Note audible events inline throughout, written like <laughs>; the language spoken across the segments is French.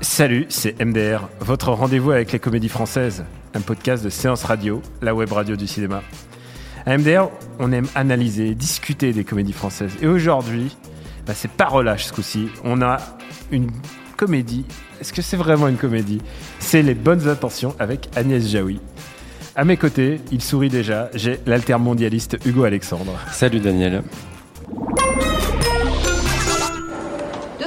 Salut, c'est MDR, votre rendez-vous avec les comédies françaises, un podcast de séance radio, la web radio du cinéma. À MDR, on aime analyser, discuter des comédies françaises. Et aujourd'hui, bah, c'est pas relâche ce coup-ci. On a une comédie. Est-ce que c'est vraiment une comédie? C'est Les Bonnes Intentions avec Agnès Jaoui. À mes côtés, il sourit déjà, j'ai l'altermondialiste Hugo Alexandre. Salut Daniel.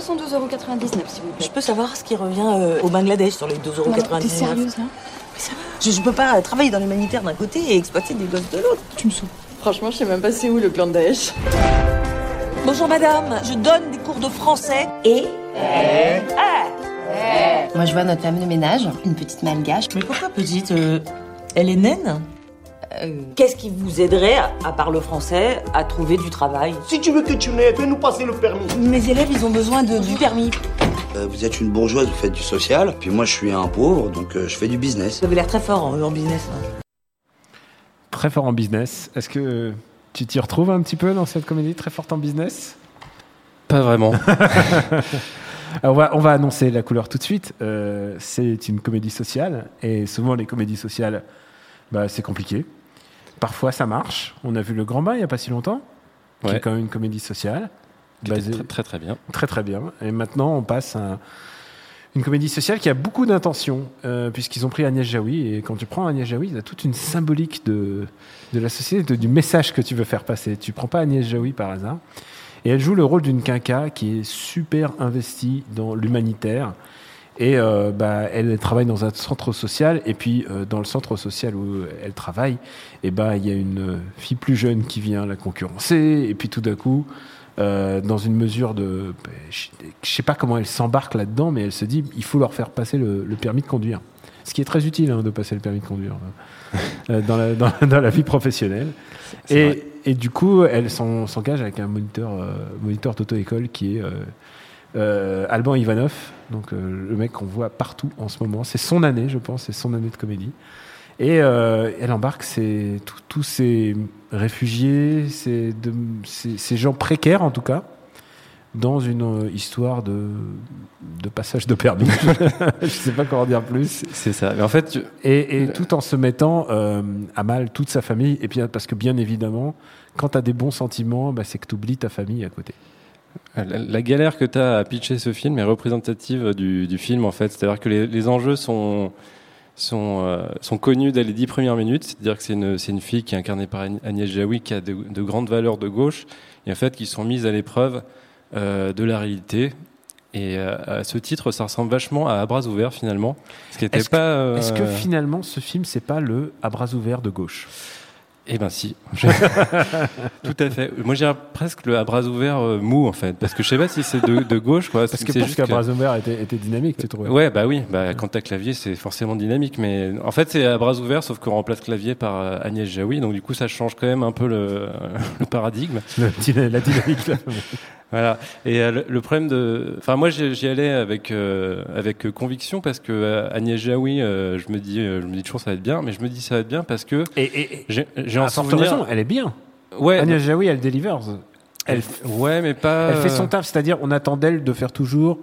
212,99€ s'il vous plaît. Je peux savoir ce qui revient euh, au Bangladesh sur les 12,99€ T'es sérieuse, hein Mais ça va. Je, je peux pas travailler dans l'humanitaire d'un côté et exploiter des gosses de l'autre. Tu me saoules. Franchement, je sais même pas c'est où le plan de Daesh. Bonjour madame, je donne des cours de français et... Moi, je vois notre femme de ménage, une petite malgache. Mais pourquoi petite euh, Elle est naine? Qu'est-ce qui vous aiderait, à part le français, à trouver du travail? Si tu veux que tu n'aies, fais-nous passer le permis. Mes élèves, ils ont besoin de, du permis. Euh, vous êtes une bourgeoise, vous faites du social, puis moi je suis un pauvre, donc euh, je fais du business. Vous avez l'air très fort en, en business. hein. Très fort en business. Est-ce que tu t'y retrouves un petit peu dans cette comédie très forte en business? Pas vraiment. Alors, <laughs> on, va, on va annoncer la couleur tout de suite. Euh, c'est une comédie sociale et souvent les comédies sociales, bah, c'est compliqué. Parfois ça marche. On a vu Le Grand Bain il n'y a pas si longtemps, qui Ouais. est quand même une comédie sociale. Qui basée- très, très très bien. Très très bien. Et maintenant, on passe à une comédie sociale qui a beaucoup d'intentions, euh, puisqu'ils ont pris Agnès Jaoui. Et quand tu prends Agnès Jaoui, il y a toute une symbolique de, de la société, de- du message que tu veux faire passer. Tu prends pas Agnès Jaoui par hasard. Et elle joue le rôle d'une quinca qui est super investie dans l'humanitaire. Et euh, bah, elle travaille dans un centre social. Et puis, euh, dans le centre social où elle travaille, et bah, il y a une fille plus jeune qui vient la concurrencer. Et puis, tout d'un coup, euh, dans une mesure de. bah, Je sais pas comment elle s'embarque là-dedans, mais elle se dit il faut leur faire passer le, le permis de conduire. Ce qui est très utile hein, de passer le permis de conduire <laughs> euh, dans, la, dans, <laughs> dans la vie professionnelle. Et, et du coup, elle s'en- s'engage avec un moniteur, moniteur d'auto-école qui est euh, Alban Ivanov, donc euh, le mec qu'on voit partout en ce moment. C'est son année, je pense, c'est son année de comédie. Et euh, elle embarque tous- tous ces réfugiés, ces, de- ces- ces gens précaires en tout cas, dans une histoire de, de passage de permis. <laughs> je sais pas comment dire plus. C'est ça. Mais en fait, tu- Et, et tout en se mettant à mal toute sa famille. Et puis, parce que bien évidemment, quand tu as des bons sentiments, bah, c'est que tu oublies ta famille à côté. La, galère que tu as à pitcher ce film est représentative du, du film en fait. C'est-à-dire que les, les enjeux sont sont, euh, sont connus dès les dix premières minutes. C'est-à-dire que c'est une, une fille qui est incarnée par Agn- Agnès Jaoui qui a de, de grandes valeurs de gauche et en fait qui sont mises à l'épreuve euh, de la réalité. Et euh, à ce titre, ça ressemble vachement à À bras ouverts finalement. Ce qui était Est-ce que- pas. euh, Est-ce que finalement, ce film, c'est pas le à bras ouverts de gauche? Eh ben si. <laughs> Tout à fait. Moi, j'irais presque le à bras ouverts euh, mou en fait, parce que je sais pas si c'est de, de gauche quoi. Parce que c'est juste qu'à bras ouverts était, était dynamique, tu trouves Ouais, bah oui, bah, quand t'as clavier, c'est forcément dynamique, mais en fait, c'est à bras ouverts, sauf qu'on remplace clavier par euh, Agnès Jaoui, donc du coup, ça change quand même un peu le, <laughs> le paradigme. Le la dynamique. là. <laughs> Voilà. Et euh, le, problème de, enfin, moi, j'y allais avec euh, avec euh, conviction parce que euh, Agnès Jaoui, je me dis, je me dis toujours ça va être bien, mais je me dis ça va être bien parce que Et, j'ai forte souvenir. raison, elle est bien. Ouais. Agnès Jaoui, elle delivers. elle, ouais, mais pas. Elle fait son taf, c'est-à-dire on attend d'elle de faire toujours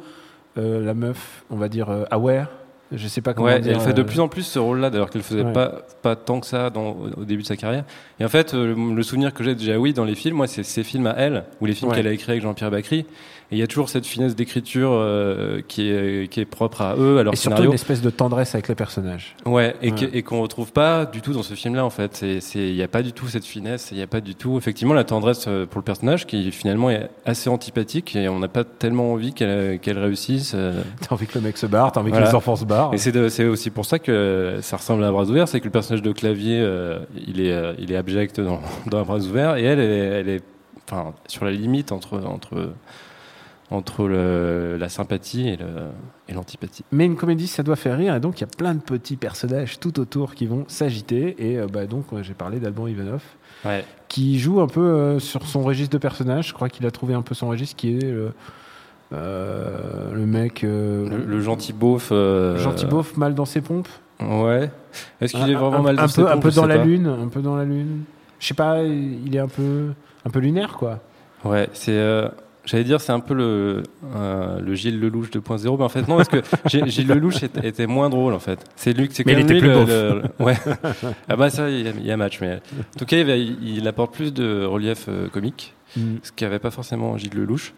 la meuf, on va dire aware. Je sais pas comment Ouais, dire. elle fait de euh, plus en plus ce rôle-là, d'ailleurs qu'elle faisait Ouais. pas pas tant que ça dans, au début de sa carrière. Et en fait, euh, le, le souvenir que j'ai de Jaoui dans les films, moi, c'est ses films à elle, ou les films Ouais. qu'elle a écrits avec Jean-Pierre Bacry. Et il y a toujours cette finesse d'écriture euh, qui est qui est propre à eux, à leur Et surtout une espèce de tendresse avec les personnages. Ouais, et Ouais. qu'on retrouve pas du tout dans ce film-là en fait. Il y a pas du tout cette finesse, il y a pas du tout effectivement la tendresse euh, pour le personnage qui finalement est assez antipathique et on n'a pas tellement envie qu'elle qu'elle réussisse. euh. <laughs> T'as envie que le mec se barre, t'as envie Voilà. que les enfants se barrent. Et c'est aussi pour ça que ça ressemble à Bras ouvert, c'est que le personnage de clavier, euh, il, est, il est abject dans, <laughs> dans Bras ouvert, et elle, elle est, elle est enfin, sur la limite entre, entre, entre le- la sympathie et le- et l'antipathie. Mais une comédie, ça doit faire rire, et donc il y a plein de petits personnages tout autour qui vont s'agiter. Et euh, bah, donc, j'ai parlé d'Alban Ivanov, Ouais. qui joue un peu euh, sur son registre de personnage. Je crois qu'il a trouvé un peu son registre, qui est le, euh, le mec. Le, le gentil beauf. gentil beauf, mal dans ses pompes. Ouais. Est-ce qu'il est vraiment un, mal dans un ses peu, un pompes, peu dans la pas. lune, un peu dans la lune. Je sais pas, il est un peu, un peu lunaire, quoi. Ouais, c'est. J'allais dire, c'est un peu le, euh, le Gilles Lelouch 2.0, mais en fait, non, parce que Gilles Lelouch était, était moins drôle, en fait. C'est lui, c'est Mais quand il même était lui plus le- ouais. <laughs> Ah bah, ça, il y, a, il y a match, mais. En tout cas, il, apporte plus de relief euh, comique, Mm. ce qu'avait pas forcément Gilles Lelouch.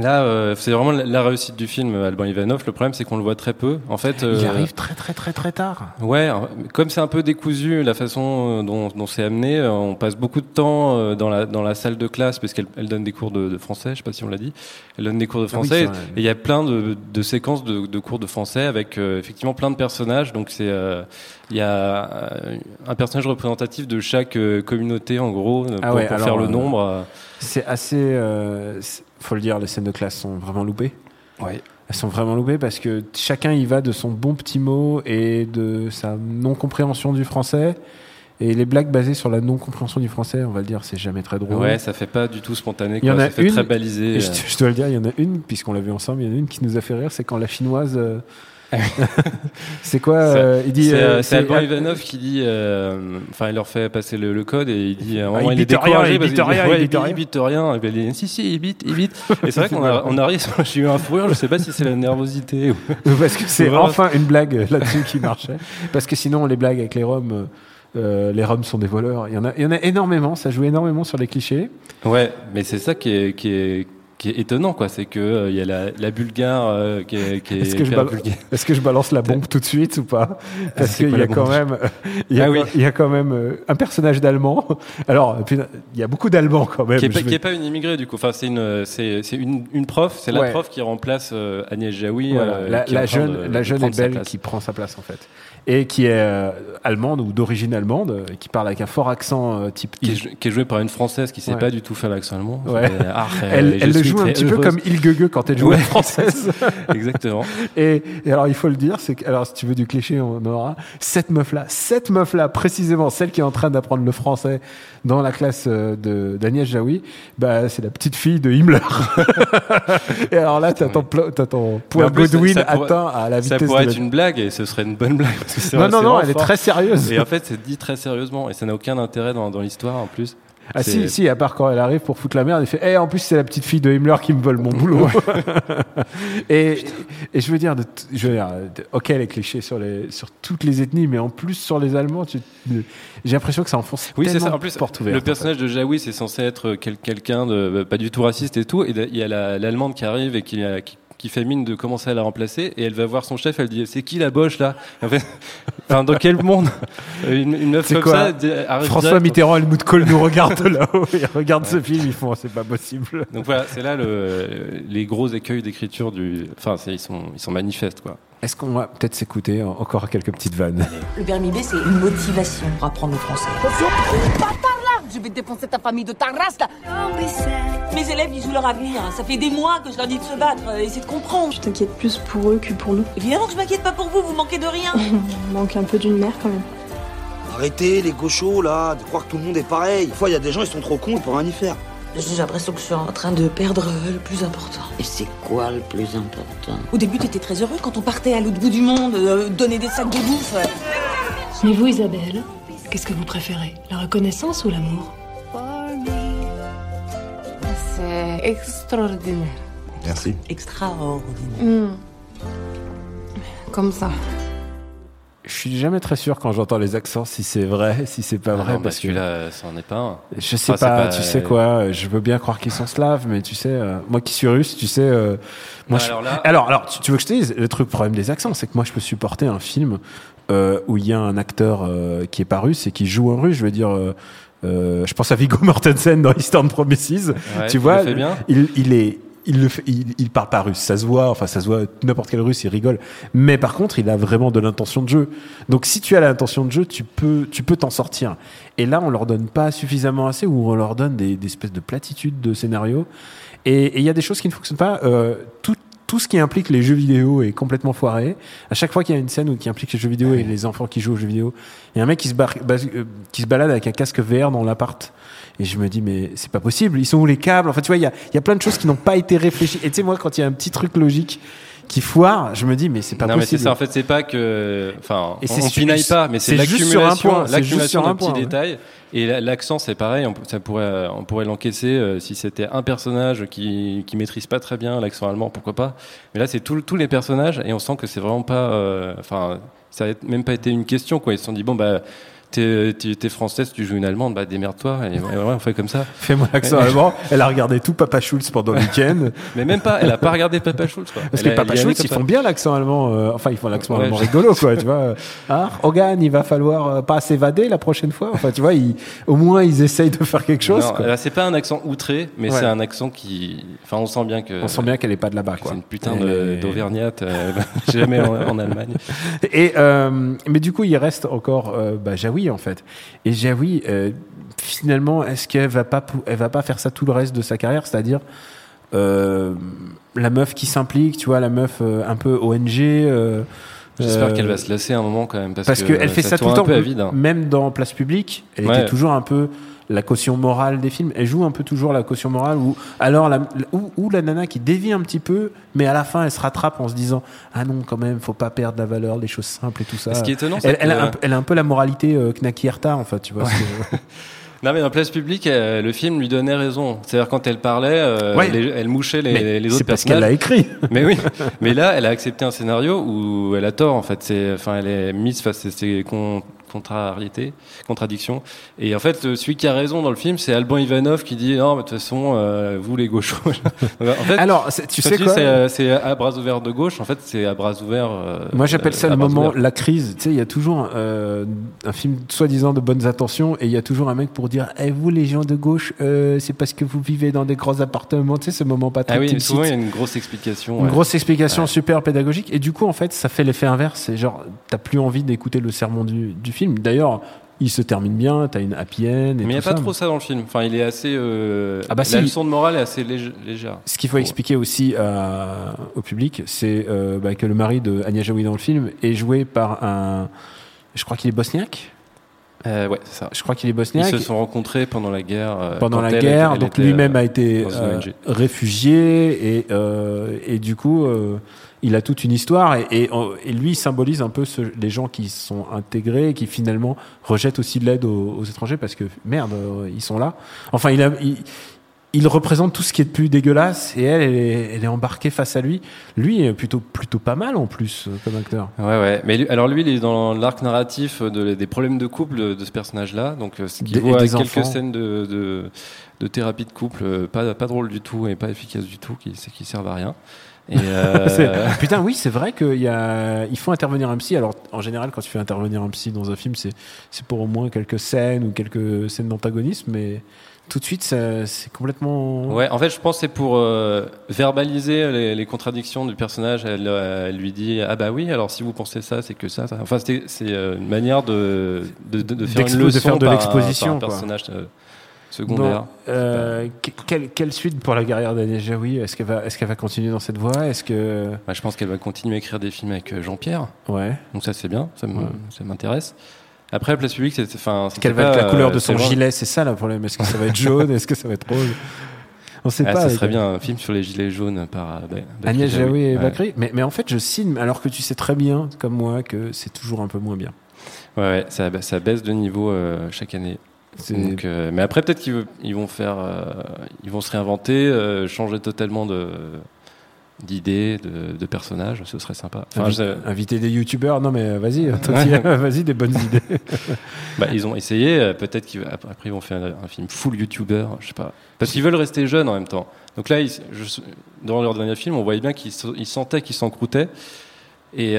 Là, euh, c'est vraiment la, réussite du film, Alban Ivanov. Le problème, c'est qu'on le voit très peu. En fait, Il euh, arrive très, très, très, très tard. Ouais, comme c'est un peu décousu la façon euh, dont, dont c'est amené, euh, on passe beaucoup de temps dans la dans la salle de classe parce qu'elle elle donne des cours de, de français. Je sais pas si on l'a dit. Elle donne des cours de Ah oui, français et il y a plein de, de séquences de, de cours de français avec euh, effectivement plein de personnages. Donc c'est euh, il y a un personnage représentatif de chaque communauté en gros Ah pour, ouais, pour alors, faire le nombre. C'est assez. Faut le dire, les scènes de classe sont vraiment loupées. Ouais. Elles sont vraiment loupées parce que chacun y va de son bon petit mot et de sa non-compréhension du français. Et les blagues basées sur la non-compréhension du français, on va le dire, c'est jamais très drôle. Ouais, ça fait pas du tout spontané. Il y en a ça fait une- très balisé. Je, euh. je dois le dire, il y en a une, puisqu'on l'a vu ensemble, il y en a une qui nous a fait rire, c'est quand la chinoise. euh, <laughs> c'est quoi euh, Il dit. C'est euh, euh, Alban Ivanov qui dit, euh, enfin, il leur fait passer le, le code et il dit, Ah, il il, est bite rien, découragé il parce bite dit, rien, ouais, il bite rien. il bite rien. Et ben, il dit, si, si, il bite, il bite. <laughs> Et c'est vrai qu'on a, on a ri, j'ai eu un fou rire, je sais pas si c'est la nervosité ou. <laughs> Parce que c'est enfin une blague là-dessus qui marchait. Parce que sinon, les blagues avec les Roms, euh, les Roms sont des voleurs. Il y, en a, il y en a énormément, ça joue énormément sur les clichés. Ouais, mais c'est ça qui est, qui est, qui est étonnant, quoi. C'est que euh, il y a la, la Bulgare euh, qui est, qui est Est-ce que, je est-ce que balance la bombe tout de suite ou pas Parce c'est qu'il quoi y a quand même, <laughs> il y a, Ah quand- oui. il y a quand même euh, un personnage d'allemand. Alors, il y a beaucoup d'allemands quand même. Qui est, pas, vais- une immigrée du coup. Enfin, c'est une, c'est, c'est une, une prof. C'est la Ouais. prof qui remplace euh, Agnès Jaoui. Voilà, euh, la, jeune, de- la jeune et belle qui prend sa place en fait. Et qui est euh, allemande ou d'origine allemande, euh, qui parle avec un fort accent euh, type. qui est, qui est jouée par une française qui sait Ouais. pas du tout faire l'accent allemand. Ouais. C'est, ah, <laughs> Elle, je elle le joue un petit peu comme Ilgege quand elle joue Ouais. française. <laughs> Exactement. Et, et alors, il faut le dire, c'est que, alors, si tu veux du cliché, on aura. Cette meuf-là, cette meuf-là, précisément, celle qui est en train d'apprendre le français dans la classe euh, de d'Agnès Jaoui, bah, c'est la petite fille de Himmler. <laughs> et alors là, ton Mais point ça- Godwin ça pourrait- atteint à la Ça vitesse pourrait de être la- une blague et ce serait une bonne blague. parce que c'est Non, non, non, elle est très sérieuse. Et en fait, c'est dit très sérieusement et ça n'a aucun intérêt dans, dans l'histoire en plus. Ah si, si, à part quand elle arrive pour foutre la merde, elle fait Eh, en plus c'est la petite fille de Himmler qui me vole mon boulot. <laughs> et, et je veux dire, de t- je veux dire de- ok les clichés sur, les, sur toutes les ethnies, mais en plus sur les Allemands, j'ai l'impression que ça enfonce Oui, c'est tellement ça. En plus, portes ouvertes, le en fait. personnage de Jaoui, c'est censé être quel- quelqu'un de pas du tout raciste et tout. Et il y a la- l'allemande qui arrive et qui, qui, qui fait mine de commencer à la remplacer. Et elle va voir son chef. Elle dit C'est qui la boche là? En fait, Enfin, dans quel monde? Une, une meuf comme quoi? ça François direct- Mitterrand et Helmut Kohl nous regardent là-haut, ils <laughs> regardent ce film, ils font c'est pas possible. Donc voilà, c'est là le, les gros écueils d'écriture du. Enfin, ils sont, ils sont manifestes quoi. Est-ce qu'on va peut-être s'écouter en- encore quelques petites vannes? Le permis B, c'est une motivation pour apprendre le français. Je vais défoncer ta famille de ta race là Mes élèves, ils jouent leur avenir. Ça fait des mois que je leur dis de se battre. euh, Essayez de comprendre. Je t'inquiète plus pour eux que pour nous. Évidemment que je m'inquiète pas pour vous, vous manquez de rien. <laughs> On manque un peu d'une mère quand même. Arrêtez les gauchos là, de croire que tout le monde est pareil. Des fois, il y a des gens, ils sont trop cons, ils peuvent rien y faire. J'ai l'impression que je suis en train de perdre euh, le plus important. Et c'est quoi le plus important? Au début, t'étais très heureux quand on partait à l'autre bout du monde, euh, donner des sacs de bouffe. Mais vous, Isabelle, qu'est-ce que vous préférez La reconnaissance ou l'amour C'est extraordinaire. Merci. Extraordinaire. Hmm. Comme ça. Je suis jamais très sûr quand j'entends les accents si c'est vrai, si c'est pas Ah vrai, non, bah, parce que celui-là, ça en est pas un. Je sais Enfin, pas, tu sais quoi, euh, je veux bien croire qu'ils sont slaves, mais tu sais, euh, moi qui suis russe, tu sais, euh, moi Non, je- alors là- alors, alors, tu, veux que je te dise, le truc problème des accents, c'est que moi je peux supporter un film euh, où il y a un acteur euh, qui est pas russe et qui joue un russe, je veux dire, euh, euh, je pense à Viggo Mortensen dans Eastern Promises, Ouais, tu vois, bien. il est il le parle pas russe, ça se voit, enfin ça se voit, n'importe quel russe, il rigole. Mais par contre, il a vraiment de l'intention de jeu. Donc si tu as l'intention de jeu, tu peux, tu peux t'en sortir. Et là, on leur donne pas suffisamment assez, ou on leur donne des, espèces de platitudes de scénario. Et il y a des choses qui ne fonctionnent pas. Euh, tout ce qui implique les jeux vidéo est complètement foiré. À chaque fois qu'il y a une scène où- qui implique les jeux vidéo et les enfants qui jouent aux jeux vidéo, il y a un mec qui se, bar- euh, qui se balade avec un casque VR dans l'appart. Et je me dis, mais c'est pas possible. Ils sont où les câbles? Enfin, tu vois, il y a, il y a plein de choses qui n'ont pas été réfléchies. Et tu sais, moi, quand il y a un petit truc logique qui foire, je me dis, mais c'est pas non, mais c'est ça. En fait, c'est pas que, enfin, on, on pinaille pas, mais c'est l'accumulation, l'accumulation sur un de petits point, ouais. détails. Et la- l'accent, c'est pareil. On, ça pourrait, on pourrait l'encaisser euh, si c'était un personnage qui, qui maîtrise pas très bien l'accent allemand, pourquoi pas. Mais là, c'est tous les personnages, et on sent que c'est vraiment pas, euh, enfin, ça a même pas été une question, quoi. Ils se sont dit, bon, bah, t'es, t'es française, tu joues une allemande, bah, démerde-toi. Et ouais, on fait comme ça. Fais-moi <laughs> l'accent allemand. Elle a regardé tout Papa Schulz pendant le week-end. <laughs> Mais même pas, elle a pas regardé Papa Schulz, quoi. Parce Elle que a- Papa Schulz, ils font bien l'accent allemand. euh, enfin, ils font l'accent Ouais, allemand je- rigolo, quoi. <laughs> tu vois. Ah, Hogan, il va falloir euh, pas s'évader la prochaine fois. Enfin, tu vois, ils- au moins, ils essayent de faire quelque chose. C'est pas un accent outré, mais Ouais. c'est un accent qui. Enfin, on sent bien que. On sent bien qu'elle est pas de là-bas, quoi. C'est une putain d'auvergnate. euh, jamais en, en Allemagne. Et mais du coup, il reste encore bah, Jaoui en fait. Et Jaoui, euh, finalement, est-ce qu'elle va pas, elle va pas faire ça tout le reste de sa carrière, c'est-à-dire euh, la meuf qui s'implique, tu vois, la meuf euh, un peu ONG. J'espère euh, qu'elle va se lasser un moment quand même. Parce, parce que qu'elle fait ça, tout le temps, vide. hein. même dans place publique. Elle Ouais. était toujours un peu la caution morale des films. Elle joue un peu toujours la caution morale ou alors la, ou, ou la nana qui dévie un petit peu, mais à la fin elle se rattrape en se disant ah non quand même faut pas perdre la valeur des choses simples et tout ça. Ce qui est étonnant, c'est elle, elle, que- a un, elle a un peu la moralité euh, Knaki Erta en fait, tu vois. que- <laughs> Non, mais en place publique, euh, le film lui donnait raison. C'est-à-dire quand elle parlait, euh, Ouais. les- elle mouchait les, autres c'est parce personnages. qu'elle l'a écrit. <laughs> Mais oui. Mais là, elle a accepté un scénario où elle a tort. En fait, c'est, enfin, elle est mise face à ses con- contrariétés, contradictions. Et en fait, euh, celui qui a raison dans le film, c'est Alban Ivanov qui dit non, mais de toute façon, euh, vous les gauchos. <laughs> en fait, Alors, tu sais quoi c'est, euh, c'est à bras ouverts de gauche. En fait, c'est à bras ouverts. euh, Moi, j'appelle ça le moment, ouverts. la crise. Tu sais, il y a toujours euh, un film soi-disant de bonnes intentions et il y a toujours un mec pour dire Eh, vous, les gens de gauche, c'est parce que vous vivez dans des grands appartements. Tu sais, ce moment pas très Ah oui, souvent il y a une grosse explication. Une ouais. grosse explication Ouais. super pédagogique. Et du coup, en fait, ça fait l'effet inverse. C'est genre, t'as plus envie d'écouter le sermon du, du film. D'ailleurs, il se termine bien, t'as une happy end. Et Mais il n'y a pas ça. trop ça dans le film. Enfin, il est assez. euh, Ah bah la si. leçon de morale est assez lég- légère. Ce qu'il faut expliquer aussi à- au public, c'est euh, bah, que le mari de Anya Jaoui dans le film est joué par un. Je crois qu'il est bosniaque. Euh, ouais, c'est ça. Je crois qu'il est Ils bosniaque. se sont rencontrés pendant la guerre. euh, pendant la elle, guerre, elle donc lui-même euh, a été euh, réfugié et, euh, et du coup euh, il a toute une histoire et, et, et lui il symbolise un peu ce- les gens qui sont intégrés et qui finalement rejettent aussi de l'aide aux, aux étrangers parce que merde euh, ils sont là. Enfin il a il, il représente tout ce qui est de plus dégueulasse et elle, elle est, elle est embarquée face à lui. Lui est plutôt plutôt pas mal en plus euh, comme acteur. Ouais, ouais. Mais lui- alors lui, il est dans l'arc narratif de- des problèmes de couple de, ce personnage-là. Donc, euh, ce qui des quelques enfants. scènes de, de, de thérapie de couple, pas, pas drôle du tout et pas efficace du tout, qui, qui servent à rien. Et <laughs> euh, C'est- Putain, oui, c'est vrai qu'il y a, il faut intervenir un psy. Alors, en général, quand tu fais intervenir un psy dans un film, c'est, c'est pour au moins quelques scènes ou quelques scènes d'antagonisme, mais tout de suite, ça- c'est complètement. Ouais, en fait, je pense que c'est pour euh, verbaliser les, les contradictions du personnage. Elle, euh, elle lui dit ah bah oui, alors si vous pensez ça, c'est que ça. ça. Enfin, c'était- c'est euh, une manière de de, de, de faire une de leçon faire de par un- l'exposition, par un personnage euh, secondaire. Euh, que- quelle, quelle suite pour la carrière d'Agnès Jaoui Est-ce qu'elle va, est-ce qu'elle va continuer dans cette voie? Est-ce que. Bah, je pense qu'elle va continuer à écrire des films avec euh, Jean-Pierre. Ouais. Donc ça c'est bien, ça me- Ouais. m'intéresse. Après, la place publique, c'est enfin. Quelle va être la couleur euh, de son c'est loin. gilet C'est ça le problème. Est-ce que ça va être jaune? Est-ce que ça va être rose? On sait Ah, pas. ça serait bien un film sur les gilets jaunes par euh, Ba- Bakri Agnès Jaoui et Ouais. Bakri. Mais, mais en fait, je signe alors que tu sais très bien, comme moi, que c'est toujours un peu moins bien. Ouais, ouais, ça, ba- ça baisse de niveau euh, chaque année. Donc, euh, mais après, peut-être qu'ils ils vont faire, euh, ils vont se réinventer, euh, changer totalement de d'idées, de, de personnages. Ce serait sympa. Enfin, Invi- je- Inviter des youtubeurs, non mais vas-y, <laughs> <laughs> vas-y, des bonnes idées. <laughs> bah, ils ont essayé. Peut-être qu'après après ils vont faire un, un film full YouTuber, je sais pas. Parce qu'ils veulent rester jeunes en même temps. Donc là, ils- je- dans leur dernier film, on voyait bien qu'ils se- ils sentaient qu'ils s'encroutaient. Et,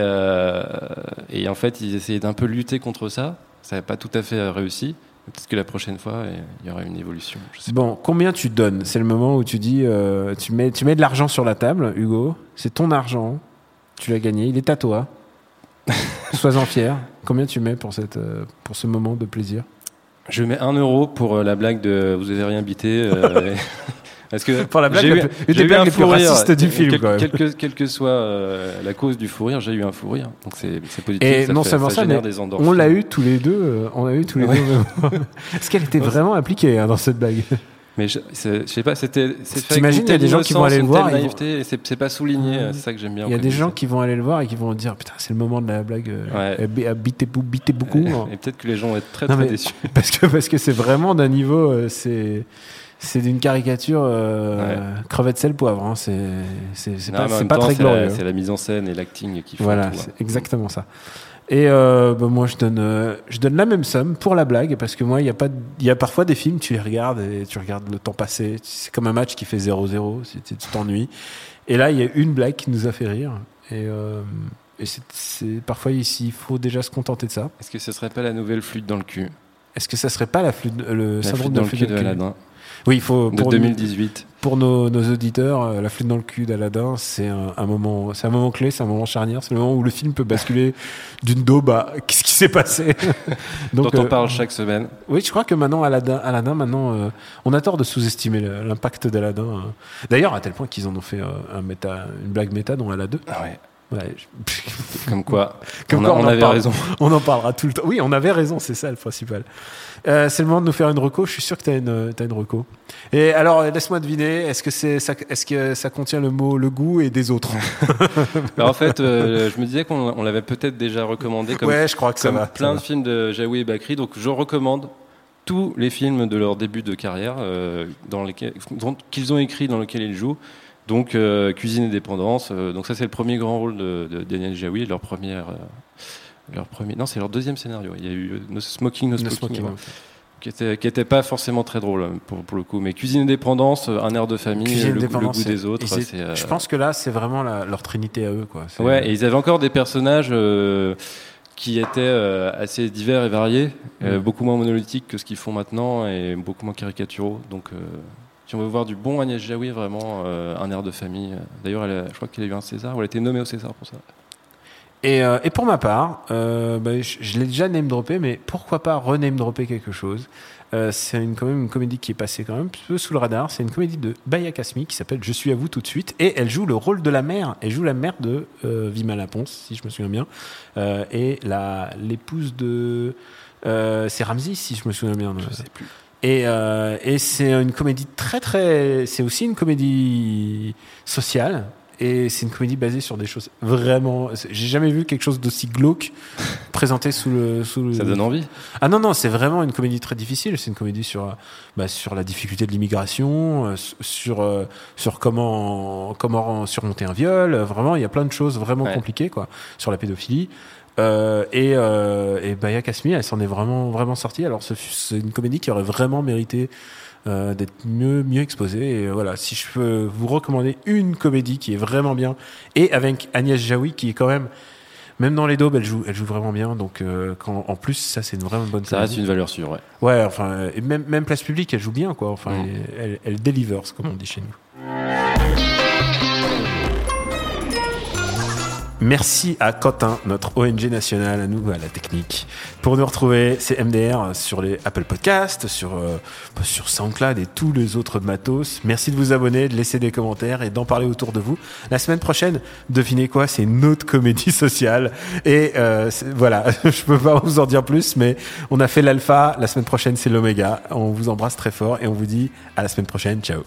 et en fait, ils essayaient d'un peu lutter contre ça. Ça n'a pas tout à fait réussi. Peut-être que la prochaine fois, il y aura une évolution. Je sais Bon, combien tu donnes? C'est le moment où tu dis, euh, tu, mets, tu mets de l'argent sur la table, Hugo. C'est ton argent. Tu l'as gagné. Il est à toi. <laughs> Sois-en fier. Combien tu mets pour, cette, euh, pour ce moment de plaisir? Je mets un euro pour euh, la blague de vous avez rien bité. <laughs> Parce que Pour la blague j'ai eu- une des eu blagues un les plus fou rire. racistes du film, Quel, quand même. quel que, quel que soit euh, la cause du fou rire, j'ai eu un fou rire. Donc c'est c'est positif. Et ça non fait- seulement ça, génère mais des on l'a eu tous les deux. euh, on a eu tous les Ouais. deux. <laughs> Est-ce qu'elle était vraiment appliquée hein, dans cette blague? Mais je, c'est- je sais pas, c'était. c'est T'imagines, il y a des gens qui vont aller le voir, naïveté, c'est c'est pas souligné. C'est ça que j'aime bien. Il y a des gens qui vont aller le voir et qui vont dire putain c'est le moment de la blague. euh, Ouais. bi- euh, beaucoup. hein. Et peut-être que les gens vont être très très déçus. Parce que parce que c'est vraiment d'un niveau c'est c'est d'une caricature euh, crevette sel poivre. hein. C'est pas, temps, très glorieux. C'est la mise en scène et l'acting qui font Voilà, tout, c'est exactement ça. Et euh, bah, moi, je donne, euh, je donne la même somme pour la blague parce que moi, il y a pas, de- il y a parfois des films, tu les regardes et tu regardes le temps passé. C'est comme un match qui fait 0-0, si tu t'ennuies. Et là, il y a une blague qui nous a fait rire. Et, euh, et c'est- c'est parfois ici, il faut déjà se contenter de ça. Est-ce que ce serait pas la nouvelle flûte dans le cul? Est-ce que ça serait pas la flûte, le La syndrome flûte de dans le flûte cul de Aladdin Oui, il faut de pour, 2018. pour nos, nos auditeurs, euh, la flûte dans le cul d'Aladin, c'est un, un moment, c'est un moment clé, c'est un moment charnière, c'est le moment où le film peut basculer d'une daube à <laughs> qu'est-ce qui s'est passé. <laughs> dont on euh, parle chaque semaine. Oui, je crois que maintenant Aladdin, Aladdin maintenant, euh, on a tort de sous-estimer l'impact d'Aladin. euh. D'ailleurs, à tel point qu'ils en ont fait euh, un méta, une blague méta dans Aladdin. Ah ouais. Ouais, je- <laughs> Comme quoi, <laughs> Comme on, quoi, a- on avait parle. raison. <laughs> On en parlera tout le temps. Oui, on avait raison, c'est ça le principal. Euh, c'est le moment de nous faire une reco. Je suis sûr que tu as une, t'as une reco. Et alors, euh, laisse-moi deviner, est-ce que, c'est, ça, est-ce que ça contient le mot le goût et des autres? Mais en fait, euh, je me disais qu'on on l'avait peut-être déjà recommandé comme, Ouais, je crois que ça comme va, plein ça de va. films de Jaoui et Bakri. Donc je recommande tous les films de leur début de carrière euh, dans lesquels, dont- qu'ils ont écrit dans lesquels ils jouent. Donc euh, Cuisine et dépendance. euh, donc ça c'est le premier grand rôle de, de Daniel Jaoui, leur première. euh, leur premier, non, c'est leur deuxième scénario. Il y a eu No Smoking, No No Smoking, ouais, ok. qui était qui était pas forcément très drôle euh, pour, pour le coup. Mais Cuisine et dépendance, un air de famille, Cuisine le, goût- le des autres. Je pense que là, c'est vraiment la- leur trinité à eux. Quoi. Ouais, et ils avaient encore des personnages qui étaient euh, assez divers et variés, euh, Mm. beaucoup moins monolithiques que ce qu'ils font maintenant et beaucoup moins caricaturaux. Donc, euh, si on veut voir du bon Agnès Jaoui, vraiment euh, un air de famille. D'ailleurs, je crois qu'elle a eu un César, ou elle a été nommée au César pour ça. Et, euh, et pour ma part, euh, bah, je, je l'ai déjà name droppé, mais pourquoi pas rename dropper quelque chose? Euh, C'est une, quand même une comédie qui est passée quand même un peu sous le radar. C'est une comédie de Baya Kasmi qui s'appelle Je suis à vous tout de suite. Et elle joue le rôle de la mère. Elle joue la mère de Vima Laponce, si je me souviens bien. Et l'épouse de. c'est Ramsey, si je me souviens bien. Je sais plus. Et, euh, et c'est une comédie très très. C'est aussi une comédie sociale. Et c'est une comédie basée sur des choses vraiment. J'ai jamais vu quelque chose d'aussi glauque <laughs> présenté sous le. Sous le... Ça donne envie. Ah non, non, c'est vraiment une comédie très difficile. C'est une comédie sur, bah, sur la difficulté de l'immigration, euh, sur, euh, sur comment, comment surmonter un viol. Vraiment, il y a plein de choses vraiment Ouais. compliquées, quoi, sur la pédophilie. Euh, et, euh, et Baya Kasmi, elle s'en est vraiment, vraiment sortie. Alors, ce c'est une comédie qui aurait vraiment mérité euh, d'être mieux, mieux exposée. Et euh, voilà, si je peux vous recommander une comédie qui est vraiment bien, et avec Agnès Jaoui, qui est quand même, même dans les daubes, elle joue, elle joue vraiment bien. Donc, euh, quand, en plus, ça, c'est une vraiment bonne Ça reste une valeur sûre, ouais. Ouais, enfin, et même, même place publique, elle joue bien, quoi. Enfin, Mm. elle, elle, elle delivers, comme on dit chez nous. Merci à Quentin, notre ONG nationale, à nous, à la technique. Pour nous retrouver, c'est MDR sur les Apple Podcasts, sur, euh, sur SoundCloud et tous les autres matos. Merci de vous abonner, de laisser des commentaires et d'en parler autour de vous. La semaine prochaine, devinez quoi, c'est une autre comédie sociale. Et euh, voilà, <laughs> je peux pas vous en dire plus, mais on a fait l'alpha. La semaine prochaine, c'est l'oméga. On vous embrasse très fort et on vous dit à la semaine prochaine. Ciao.